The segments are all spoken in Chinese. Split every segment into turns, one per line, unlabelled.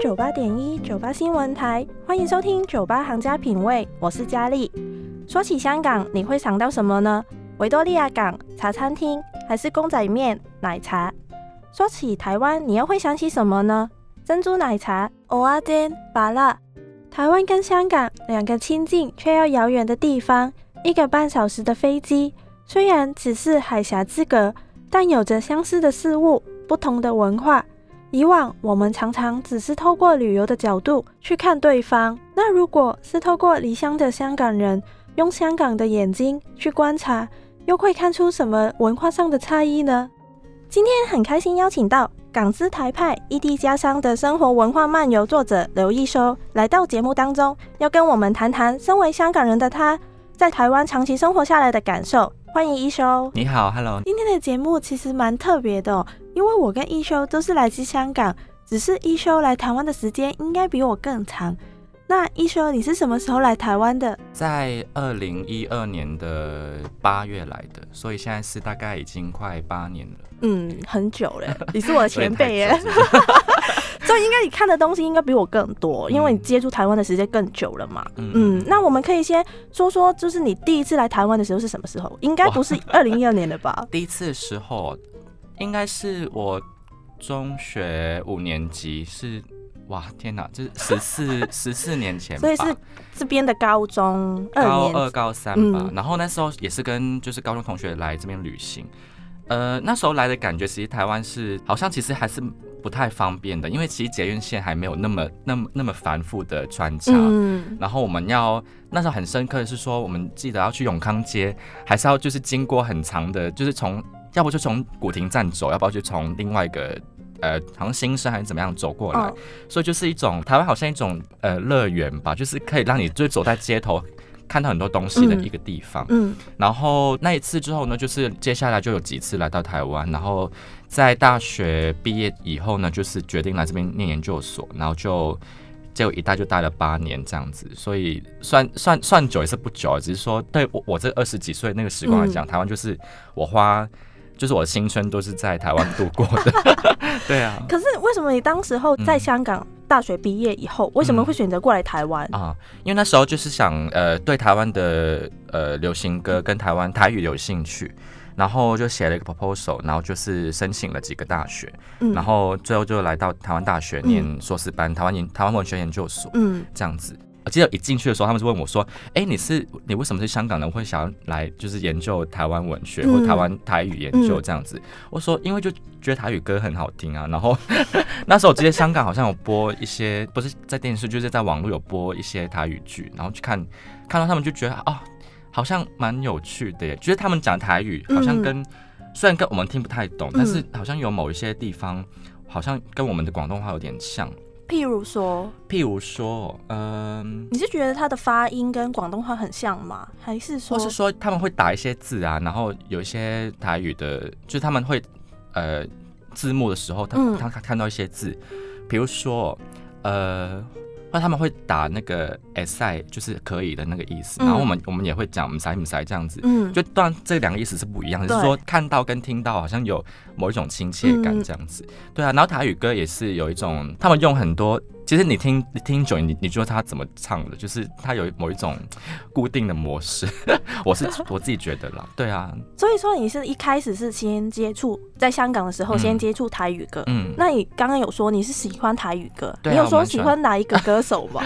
九八点一九八新闻台，欢迎收听九八行家品味，我是佳丽。说起香港，你会想到什么呢？维多利亚港茶餐厅，还是公仔面奶茶？说起台湾，你又会想起什么呢？珍珠奶茶、蚵仔煎、麻辣。台湾跟香港两个亲近却又遥远的地方，一个半小时的飞机，虽然只是海峡之隔，但有着相似的事物，不同的文化。以往我们常常只是透过旅游的角度去看对方，那如果是透过离乡的香港人，用香港的眼睛去观察，又会看出什么文化上的差异呢？今天很开心邀请到港资台派异地家乡的生活文化漫游作者刘一修来到节目当中，要跟我们谈谈身为香港人的他在台湾长期生活下来的感受。欢迎一修，
你好，Hello。
今天的节目其实蛮特别的，因为我跟一休都是来自香港，只是一休来台湾的时间应该比我更长。那一休，你是什么时候来台湾的？
在二零一二年的八月来的，所以现在是大概已经快八年了。
嗯，很久了，你是我的前辈耶。所以应该你看的东西应该比我更多，因为你接触台湾的时间更久了嘛。嗯，那我们可以先说说，就是你第一次来台湾的时候是什么时候？应该不是二零一二年的吧？
第一次的时候，应该是我中学五年级，是哇天哪，这是十四十四年前，
所以是这边的高中
高二高三吧。然后那时候也是跟就是高中同学来这边旅行。呃，那时候来的感觉，其实台湾是好像其实还是不太方便的，因为其实捷运线还没有那么那么那么繁复的穿插。嗯。然后我们要那时候很深刻的是说，我们记得要去永康街，还是要就是经过很长的，就是从要不就从古亭站走，要不要就从另外一个呃，好像新生还是怎么样走过来。所以就是一种台湾好像一种呃乐园吧，就是可以让你就走在街头。看到很多东西的一个地方，嗯，然后那一次之后呢，就是接下来就有几次来到台湾，然后在大学毕业以后呢，就是决定来这边念研究所，然后就结果一待就待了八年这样子，所以算算算久也是不久，只是说对我我这二十几岁那个时光来讲，台湾就是我花。就是我的青春都是在台湾度过的，对啊。
可是为什么你当时候在香港大学毕业以后，为什么会选择过来台湾啊？
因为那时候就是想呃对台湾的呃流行歌跟台湾台语有兴趣，然后就写了一个 proposal，然后就是申请了几个大学，然后最后就来到台湾大学念硕士班，台湾研台湾文学研究所，嗯，这样子。记得一进去的时候，他们就问我说：“哎，你是你为什么是香港人，会想要来就是研究台湾文学或台湾台语研究这样子？”我说：“因为就觉得台语歌很好听啊。”然后 那时候我记得香港好像有播一些，不是在电视，就是在网络有播一些台语剧，然后去看，看到他们就觉得哦，好像蛮有趣的，耶，觉得他们讲台语好像跟虽然跟我们听不太懂，但是好像有某一些地方好像跟我们的广东话有点像。
譬如说，
譬如说，嗯，
你是觉得他的发音跟广东话很像吗？还是说，
或是说他们会打一些字啊，然后有一些台语的，就是他们会呃字幕的时候，他他看到一些字，比如说呃。那他们会打那个 s i 就是可以的那个意思，然后我们我们也会讲唔塞唔塞这样子，嗯，就当然这两个意思是不一样，就是说看到跟听到好像有某一种亲切感这样子，对啊，然后台语歌也是有一种，他们用很多。其实你听你听久，你你觉得他怎么唱的？就是他有某一种固定的模式，我是我自己觉得啦。对啊，
所以说你是一开始是先接触在香港的时候先接触台语歌。嗯，那你刚刚有说你是喜欢台语歌，你有说喜欢哪一个歌手吗？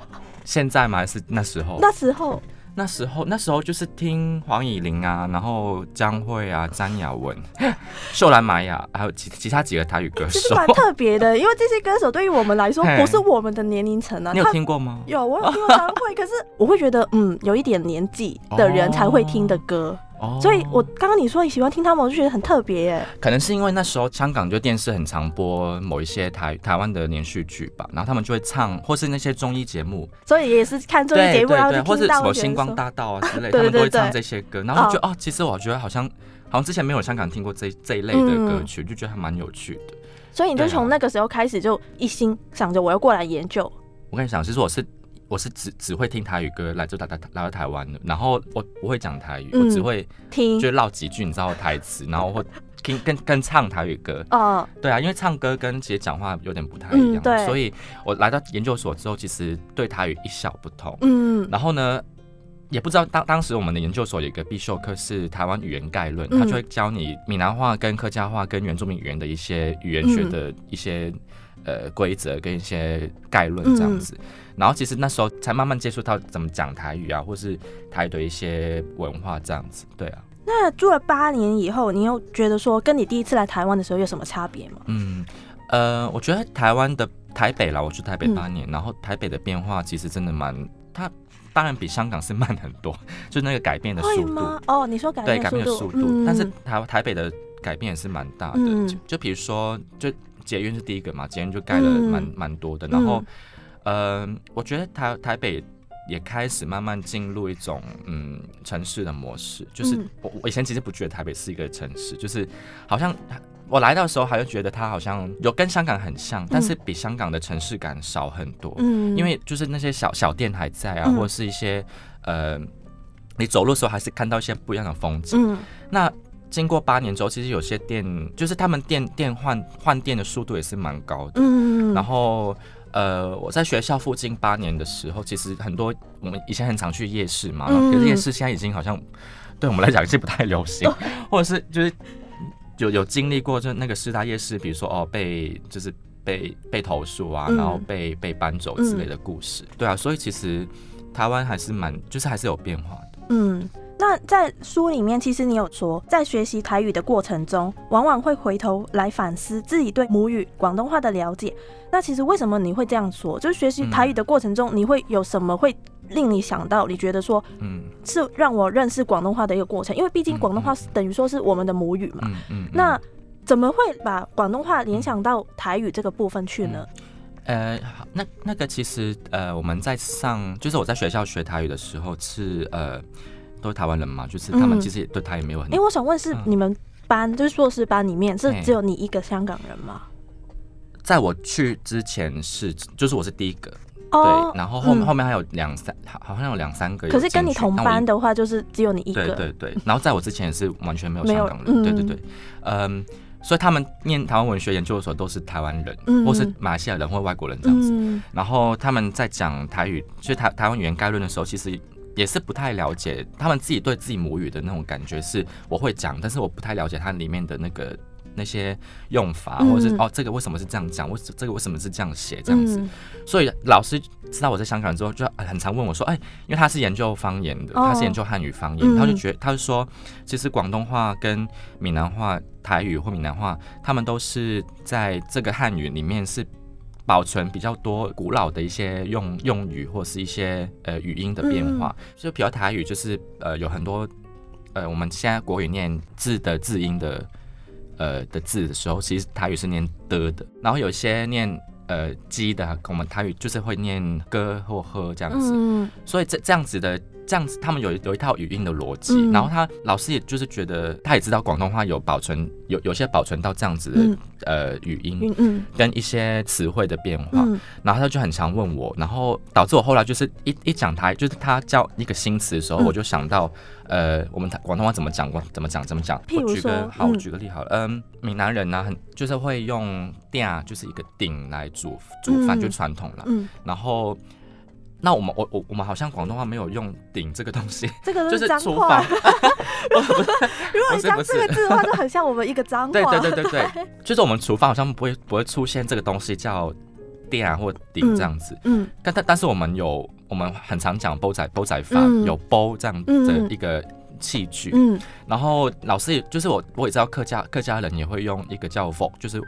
现在吗？还是那时候？
那时候。
那时候，那时候就是听黄以玲啊，然后江蕙啊、詹雅雯、秀兰玛雅，还有其其他几个台语歌手，
其实蛮特别的。因为这些歌手对于我们来说，不是我们的年龄层啊。
你有听过吗？
有，我有听过张惠，可是我会觉得，嗯，有一点年纪的人才会听的歌。所以，我刚刚你说你喜欢听他们，我就觉得很特别耶。
可能是因为那时候香港就电视很常播某一些台台湾的连续剧吧，然后他们就会唱，或是那些综艺节目，
所以也是看综艺节目，然后
或是什么星光大道啊之类，他们都会唱这些歌，然后就哦，其实我觉得好像好像之前没有香港听过这这一类的歌曲，就觉得还蛮有趣的。
所以你就从那个时候开始就一心想着我要过来研究。
我跟你讲，其实我是。我是只只会听台语歌来就台台来到台湾的，然后我不会讲台语，我只会
听。
就唠几句你知道台词，然后会听跟跟唱台语歌。
哦，
对啊，因为唱歌跟其实讲话有点不太一样，
嗯对。
所以我来到研究所之后，其实对台语一窍不通。
嗯。
然后呢，也不知道当当时我们的研究所有一个必修课是台湾语言概论，
嗯。
它就会教你闽南话跟客家话跟原住民语言的一些语言学
嗯。
的一些、呃规则跟一些概论这样子。
嗯
然后其实那时候才慢慢接触到怎么讲台语啊，或是台语的一些文化这样子。对啊，
那住了八年以后，你又觉得说跟你第一次来台湾的时候有什么差别吗？
嗯，呃，我觉得台湾的台北啦，我去台北
嗯
八年，然后台北的变化其实真的蛮，它当然比香港是慢很多，就那个改变的速度。
哦，你说改
对改
变速度，
变的速度，
嗯
但是台台北的改变也是蛮大的。
嗯
就就比如说，就捷运是第一个嘛，捷运就盖了
嗯
蛮蛮、多的。然后，呃，我觉得台台北也开始慢慢进入一种嗯城市的模式，就是
嗯
我我以前其实不觉得台北是一个城市，就是好像。我来到的时候，还是觉得它好像有跟香港很像，但是比香港的城市感少很多。
嗯
因为就是那些小小店还在啊，
嗯
或者是一些呃，你走路的时候还是看到一些不一样的风景。
嗯
那经过八年之后，其实有些店就是他们店店换换店的速度也是蛮高的。
嗯，
然后呃，我在学校附近八年的时候，其实很多我们以前很常去夜市嘛，
嗯。
可是夜市现在已经好像对我们来讲是不太流行，或者是就是有有经历过，就那个师大夜市，比如说哦被就是被被投诉啊，
嗯。
然后被被搬走之类的故事，对啊，所以其实台湾还是蛮就是还是有变化的。
嗯，那在书里面，其实你有说，在学习台语的过程中，往往会回头来反思自己对母语广东话的了解。那其实为什么你会这样说？就是学习台语的过程中，你会有什么会令你想到，你觉得说
嗯
是让我认识广东话的一个过程？因为毕竟广东话是等于说是我们的母语嘛。
嗯嗯，嗯
那怎么会把广东话联想到台语这个部分去呢？
呃，好那那个其实呃，我们在上，就是我在学校学台语的时候是呃，都是台湾人嘛，就是他们
嗯。
其实也对他也没有很，
因为我想问，是
嗯。
你们班就是硕士班里面是只有你一个香港人吗？
在我去之前是，就是我是第一个，
哦
对，然后后面、
嗯。
后面还有两三，好好像有两三个
可，是跟你同班的话，就是只有你一个。
对对对，然后在我之前也是完全没有香港人，对对
嗯
对，嗯，所以他们念台湾文学研究所都是台湾人，
嗯。
或是马来西亚人或外国人这样子。
嗯。
然后他们在讲台语，就是台台湾语言概论的时候，其实也是不太了解他们自己对自己母语的那种感觉，是我会讲，但是我不太了解它里面的那个那些用法，
嗯。
或者是哦这个为什么是这样讲，为这个为什么是这样写这样子。
嗯。
所以老师知道我在香港之后，就很常问我说：“哎，因为他是研究方言的，
哦。
他是研究汉语方言，
嗯。
他就觉得他就说，其实广东话跟闽南话、台语或闽南话，他们都是在这个汉语里面是保存比较多古老的一些用用语或是一些呃语音的变化。所以比较台语就是呃有很多呃我们现在国语念字的字音的呃的字的时候，其实台语是念的的，然后有些念。呃，鸡的，我们台语就是会念歌或喝这样子，
嗯
所以这这样子的这样子，他们有有一套语音的逻辑，
嗯。
然后他老师也就是觉得他也知道广东话有保存有有些保存到这样子的、
嗯。
呃语音
嗯嗯。
跟一些词汇的变化，
嗯。
然后他就很常问我，然后导致我后来就是一一讲台，就是他教一个新词的时候，
嗯。
我就想到呃我们广东话怎么讲，我怎么讲怎么讲。我举个
说
好，举个例好了，嗯，闽南人呢、很就是会用鼎，就是一个鼎来煮煮饭，
嗯。
就传统了。
嗯，
然后，那我们我我我们好像广东话没有用“顶”这个东西，
这个
就是是
脏话。如果你讲这个字的话，就很像我们一个脏话。
对对对对对，就是我们厨房好像不会不会出现这个东西叫鼎啊或顶这样子，
嗯
但但但是我们有我们很常讲煲仔煲仔饭，
嗯。
有煲这样的一个器具，
嗯
然后老师也就是我我也知道客家客家人也会用一个叫 v 就是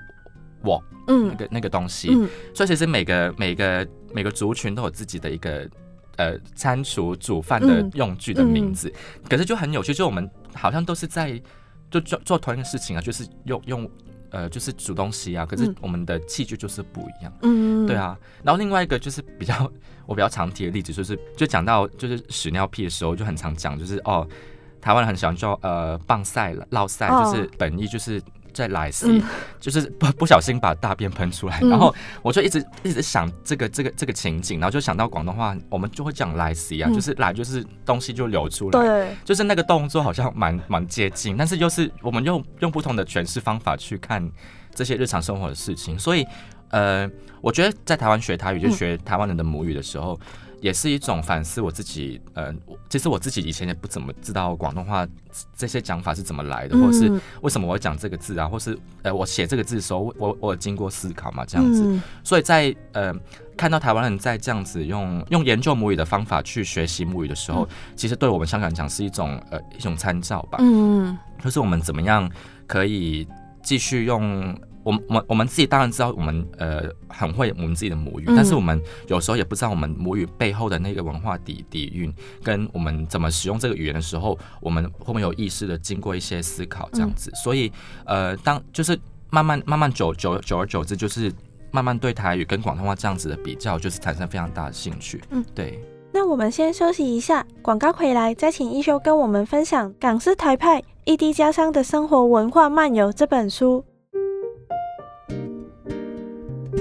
我嗯。那
嗯
个那个东西，
嗯。
所以其实每个每个每个族群都有自己的一个呃餐厨煮饭的
嗯。
用具的名字，可是就很有趣，就我们好像都是在就做做同一个事情啊，就是用用呃就是煮东西啊，可是
嗯。
我们的器具就是不一样。
嗯，
对，啊，然后另外一个就是比较我比较常提的例子，就是就讲到就是屎尿屁的时候，就很常讲，就是哦，台湾人很喜欢叫呃棒赛、落赛，
哦。
就是本意就是在来 C，就是不不小心把大便喷出来，然后我就一直一直想这个这个这个情景，然后就想到广东话，我们就会讲来 C 啊，就是来就是东西就流出来，
对，
就是那个动作好像蛮蛮接近，但是又是我们用用不同的诠释方法去看这些日常生活的事情，所以呃，我觉得在台湾学台语就学台湾人的母语的时候。也是一种反思我自己，呃，其实我自己以前也不怎么知道广东话这些讲法是怎么来的，或者是为什么我会讲这个字啊，或是呃，我写这个字的时候，我我经过思考嘛，这样子。所以在呃看到台湾人在这样子用用研究母语的方法去学习母语的时候，其实对我们香港讲是一种呃一种参照吧。嗯，就是我们怎么样可以继续用。我们我我们自己当然知道，我们呃很会我们自己的母语，但是我们有时候也不知道我们母语背后的那个文化底底蕴，跟我们怎么使用这个语言的时候，我们会不会有意识的经过一些思考这样子？所以呃，当就是慢慢慢慢久久久而久之，就是慢慢对台语跟广东话这样子的比较，就是产生非常大的兴趣。嗯，对。
那我们先休息一下，广告回来再请一休跟我们分享《港式台派异地家乡的生活文化漫游》这本书。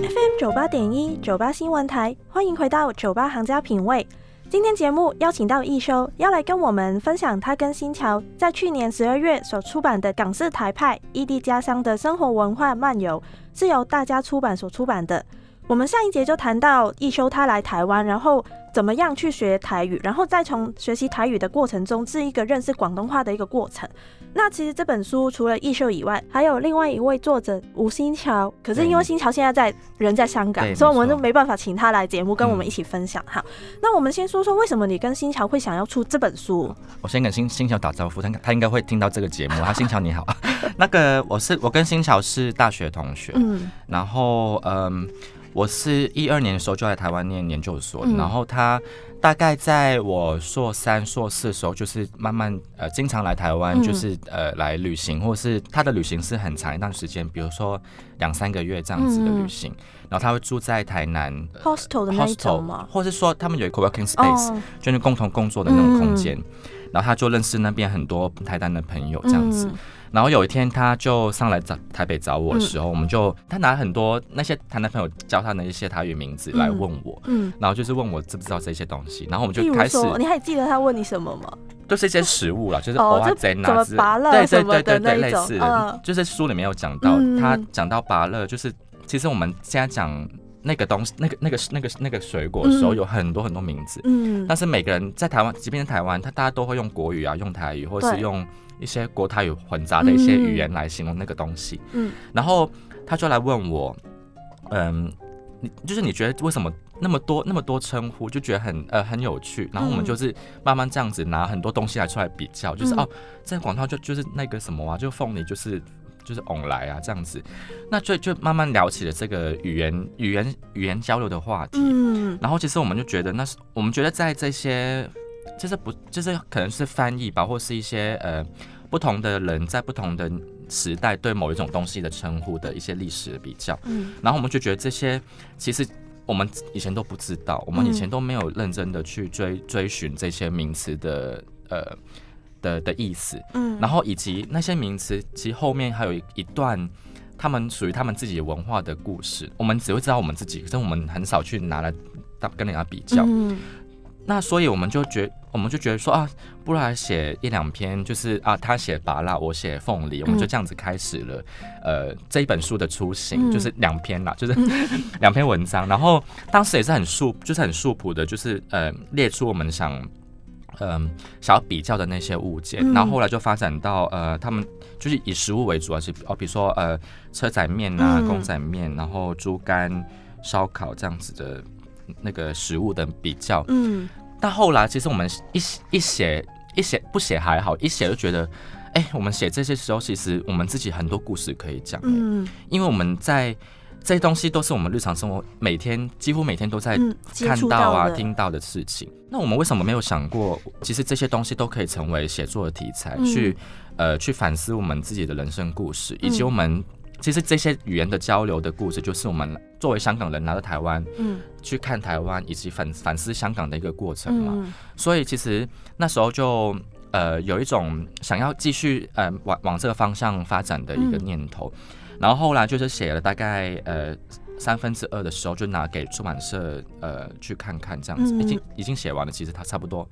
FM 九八点一九八新闻台，欢迎回到九八行家品味。今天节目邀请到易修，要来跟我们分享他跟新桥在去年十二月所出版的《港式台派异地家乡的生活文化漫游》，是由大家出版所出版的。我们上一节就谈到易修他来台湾，然后。怎么样去学台语，然后再从学习台语的过程中，是一个认识广东话的一个过程。那其实这本书除了易秀以外，还有另外一位作者吴新桥。可是因为新桥现在在人在香港，所以我们就没办法请他来节目跟我们一起分享哈。那我们先说说为什么你跟新桥会想要出这本书？
我先跟新新桥打招呼，他他应该会听到这个节目。他新桥你好，那个我是我跟新桥是大学同学，嗯，然后嗯。我是一二年的时候就在台湾念研究所，然后他大概在我硕三、硕四的时候，就是慢慢呃经常来台湾，就是呃来旅行，或是他的旅行是很长一段时间，比如说两三个月这样子的旅行，然后他会住在台南
hostel 的那种吗？
或是说他们有一个 working space，就是共同工作的那种空间，然后他就认识那边很多台南的朋友这样子。然后有一天，他就上来找台北找我的时候，我们就他拿很多那些他男朋友教他的一些台语名字来问我，嗯，然后就是问我知不知道这些东西，然后我们就开始，
你还记得他问你什么吗？
就是一些食物了，就是哦，
怎么拔乐对对对对，
类似，就是书里面有讲到，他讲到拔乐，就是其实我们现在讲那个东西，那个那个那个那个水果的时候，有很多很多名字，嗯，但是每个人在台湾，即便在台湾，他大家都会用国语啊，用台语，或是用。一些国台语混杂的一些语言来形容那个东西，嗯，然后他就来问我，嗯，你就是你觉得为什么那么多那么多称呼，就觉得很呃很有趣，然后我们就是慢慢这样子拿很多东西来出来比较，就是哦，在广告就就是那个什么啊，就凤梨就是就是往来啊这样子，那就就慢慢聊起了这个语言语言语言交流的话题，嗯，然后其实我们就觉得那是我们觉得在这些。就是不，就是可能是翻译吧，或是一些呃不同的人在不同的时代对某一种东西的称呼的一些历史的比较。嗯，然后我们就觉得这些其实我们以前都不知道，我们以前都没有认真的去追追寻这些名词的呃的的意思。嗯，然后以及那些名词其实后面还有一一段他们属于他们自己文化的故事，我们只会知道我们自己，可是我们很少去拿来当跟人家比较。嗯。那所以我们就觉，我们就觉得说啊，不如来写一两篇，就是啊，他写芭辣，我写凤梨，我们就这样子开始了，呃，这一本书的雏形，就是两篇啦，就是两篇文章。然后当时也是很素，就是很素朴的，就是呃，列出我们想，嗯，想要比较的那些物件。然后后来就发展到呃，他们就是以食物为主啊，是哦，比如说呃，车仔面啊，公仔面，然后猪肝烧烤这样子的。那个食物的比较，嗯，但后来其实我们一一写一写不写还好，一写就觉得，哎，我们写这些时候，其实我们自己很多故事可以讲，嗯，因为我们在这些东西都是我们日常生活每天几乎每天都在看到啊听到的事情。那我们为什么没有想过，其实这些东西都可以成为写作的题材，去呃去反思我们自己的人生故事，以及我们。其实这些语言的交流的故事，就是我们作为香港人来到台湾，嗯，去看台湾以及反反思香港的一个过程嘛。所以其实那时候就呃有一种想要继续呃往往这个方向发展的一个念头，然后后来就是写了大概呃三分之二的时候，就拿给出版社呃去看看，这样子已经已经写完了，其实它差不多。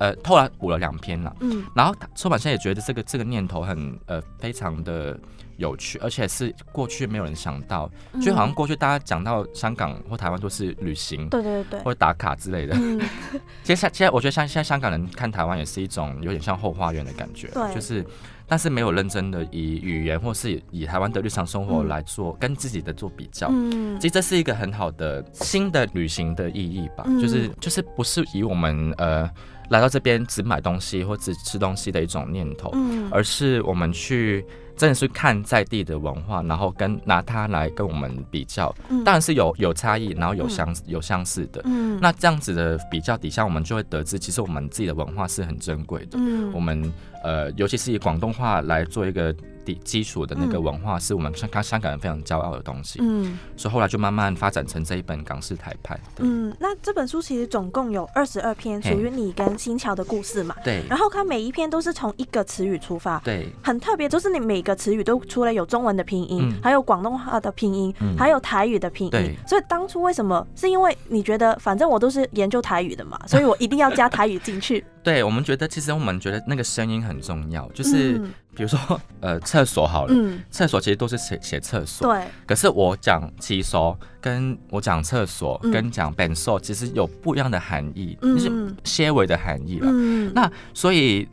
呃，后来补了两篇了，嗯，然后出版社也觉得这个这个念头很呃非常的有趣，而且是过去没有人想到，就好像过去大家讲到香港或台湾都是旅行，
对对对，
或者打卡之类的。其实现现在我觉得像现在香港人看台湾也是一种有点像后花园的感觉，
对，
就是。但是没有认真的以语言或是以台湾的日常生活来做跟自己的做比较，嗯，其实这是一个很好的新的旅行的意义吧，就是就是不是以我们呃来到这边只买东西或只吃东西的一种念头，嗯，而是我们去。真的是看在地的文化，然后跟拿它来跟我们比较，当然是有有差异，然后有相有相似的。嗯，那这样子的比较底下，我们就会得知，其实我们自己的文化是很珍贵的。嗯，我们呃，尤其是以广东话来做一个。基础的那个文化是我们香港香港人非常骄傲的东西，嗯，所以后来就慢慢发展成这一本港式台派。
嗯，那这本书其实总共有二十二篇，属于你跟新桥的故事嘛？
对。
然后它每一篇都是从一个词语出发，
对，
很特别，就是你每个词语都除了有中文的拼音，还有广东话的拼音，还有台语的拼音。所以当初为什么？是因为你觉得反正我都是研究台语的嘛，所以我一定要加台语进去。
对我们觉得，其实我们觉得那个声音很重要，就是比如说，呃，厕所好了，厕所其实都是写写厕所，
对。
可是我讲洗手，跟我讲厕所，跟讲本所，其实有不一样的含义，就是些微的含义了。那所以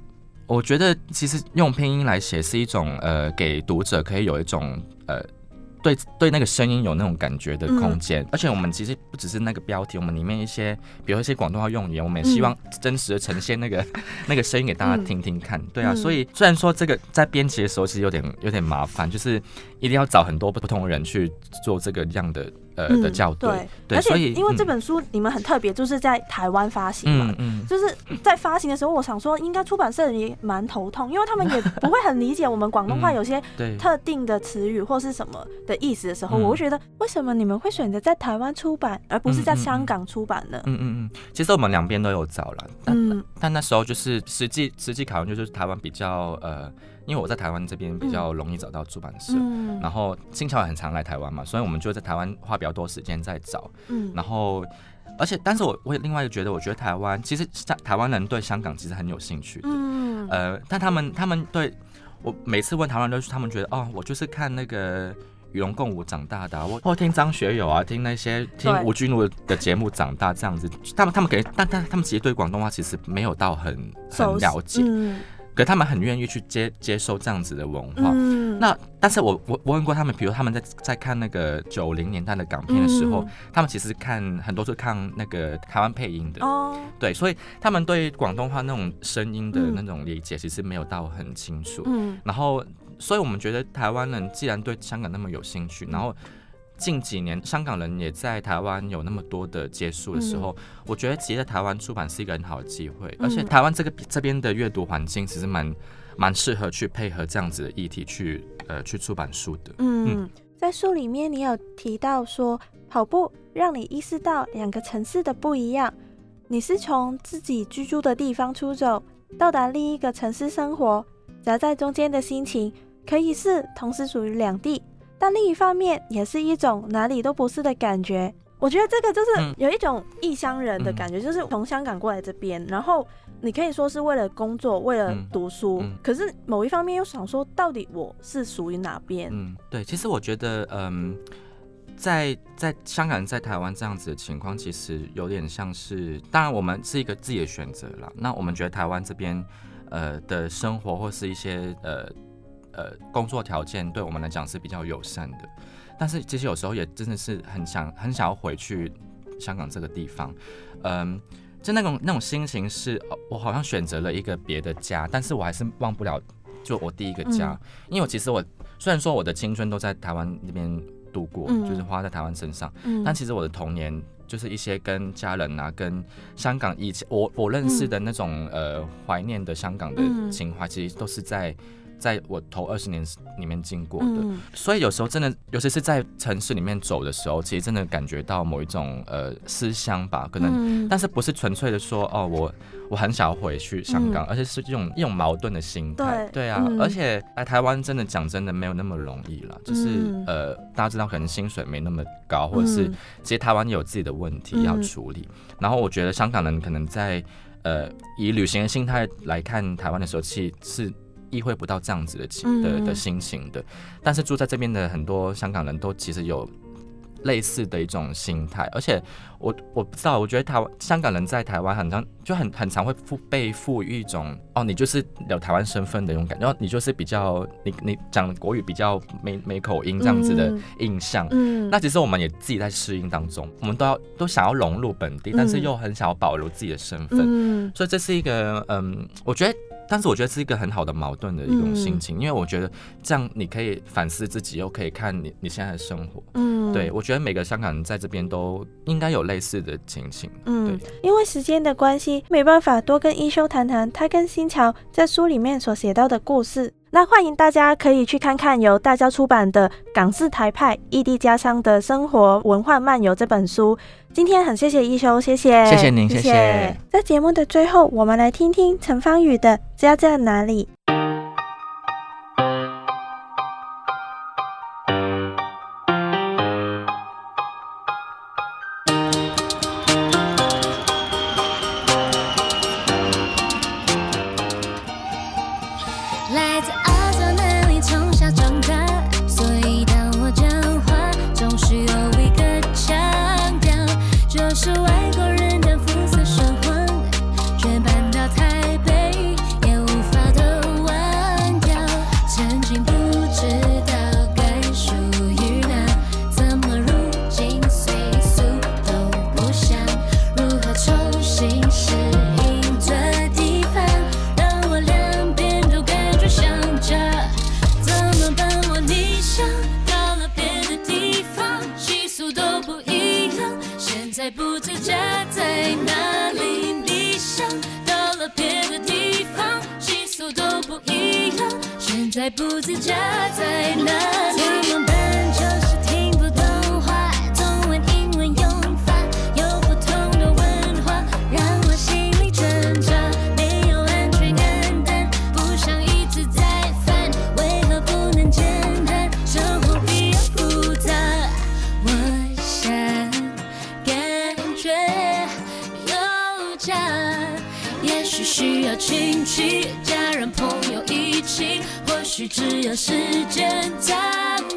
我觉得，其实用拼音来写是一种，呃，给读者可以有一种，呃。对对，那个声音有那种感觉的空间，而且我们其实不只是那个标题，我们里面一些，比如一些广东话用语，我们也希望真实的呈现那个 那个声音给大家听听看。对啊，所以虽然说这个在编辑的时候其实有点有点麻烦，就是一定要找很多不同的人去做这个样的。呃的校对，
而且因为这本书你们很特别，就是在台湾发行嘛，嗯就是在发行的时候，我想说应该出版社也蛮头痛，因为他们也不会很理解我们广东话 有些特定的词语或是什么的意思的时候，我会觉得为什么你们会选择在台湾出版，而不是在香港出版呢？
嗯嗯嗯，其实我们两边都有找了，但但那时候就是实际实际考量就是台湾比较呃。因为我在台湾这边比较容易找到出版社，然后新桥也很常来台湾嘛，所以我们就在台湾花比较多时间在找。嗯，然后而且，但是我我也另外一个觉得，我觉得台湾其实台台湾人对香港其实很有兴趣的。嗯，呃，但他们他们对我每次问台湾人，他们觉得哦，我就是看那个与龙共舞长大的，我或听张学友啊，听那些听吴君如的节目长大这样子。他们他们给，但但他们其实对广东话其实没有到很很了解。可他们很愿意去接接受这样子的文化，那但是我我我问过他们，比如他们在在看那个九零年代的港片的时候，他们其实看很多是看那个台湾配音的，哦，对，所以他们对广东话那种声音的那种理解其实没有到很清楚，嗯，然后所以我们觉得台湾人既然对香港那么有兴趣，然后。近几年，香港人也在台湾有那么多的接触的时候，我觉得其实在台湾出版是一个很好的机会，而且台湾这个这边的阅读环境其实蛮蛮适合去配合这样子的议题去呃去出版书的。
嗯，在书里面你有提到说，跑步让你意识到两个城市的不一样，你是从自己居住的地方出走，到达另一个城市生活，夹在中间的心情可以是同时属于两地。但另一方面，也是一种哪里都不是的感觉。我觉得这个就是有一种异乡人的感觉，就是从香港过来这边，然后你可以说是为了工作，为了读书，可是某一方面又想说，到底我是属于哪边？嗯，
对。其实我觉得，嗯，在在香港在台湾这样子的情况，其实有点像是，当然我们是一个自己的选择了。那我们觉得台湾这边，呃的生活或是一些呃。呃，工作条件对我们来讲是比较友善的，但是其实有时候也真的是很想很想要回去香港这个地方，嗯，就那种那种心情是，我好像选择了一个别的家，但是我还是忘不了就我第一个家，因为我其实我虽然说我的青春都在台湾那边度过，就是花在台湾身上，但其实我的童年就是一些跟家人啊，跟香港以前我我认识的那种呃怀念的香港的情怀，其实都是在。在我头二十年里面经过的。所以有时候真的，尤其是在城市里面走的时候，其实真的感觉到某一种呃思乡吧，可能，但是不是纯粹的说哦，我我很想要回去香港，而且是这种一种矛盾的心态。对啊，而且来台湾真的讲真的没有那么容易了，就是呃大家知道可能薪水没那么高，或者是其实台湾有自己的问题要处理。然后我觉得香港人可能在呃以旅行的心态来看台湾的时候，其实是。意会不到这样子的情的的心情的，但是住在这边的很多香港人都其实有类似的一种心态，而且我我不知道，我觉得台湾香港人在台湾很常就很很常会赋被赋予一种哦，你就是有台湾身份的那种感觉，然后你就是比较你你讲国语比较没没口音这样子的印象。嗯，那其实我们也自己在适应当中，我们都要都想要融入本地，但是又很想要保留自己的身份。嗯，所以这是一个嗯，我觉得。但是我觉得是一个很好的矛盾的一种心情，因为我觉得这样你可以反思自己，又可以看你你现在的生活。嗯，对我觉得每个香港人在这边都应该有类似的情形。嗯，对，
因为时间的关系，没办法多跟一休谈谈他跟新桥在书里面所写到的故事。那欢迎大家可以去看看由大家出版的《港式台派异地家乡的生活文化漫游》这本书。今天很谢谢一休，谢谢，
谢谢您，谢谢。
在节目的最后，我们来听听陈芳宇的《家在哪里》。还不知家在哪里只要时间赞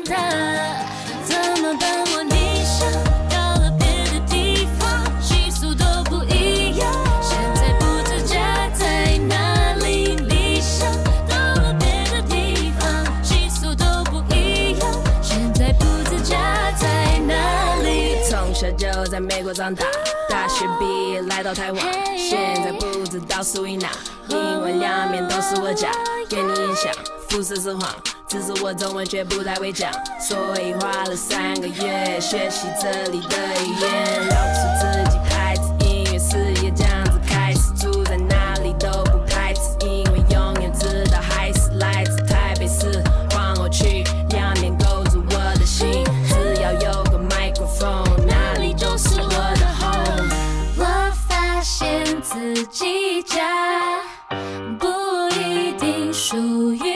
叹怎么办我理想到了别的地方习俗都不一样现在不知家在哪里理想到了别的地方习俗都不一样现在不知家在哪里
从小就在美国长大大学毕业来到台湾现在不知道属于哪因为两面都是我家给你印象不是是谎，只是我中文绝不太会讲，所以花了三个月学习这里的语言，聊出自己牌子，音乐事业这样子开始，住在哪里都不排斥，因为永远知道还是来自台北市。换我去，两面勾住我的心，只要有个麦克风，哪里都是我的 home。
我发现自己家不一定属于。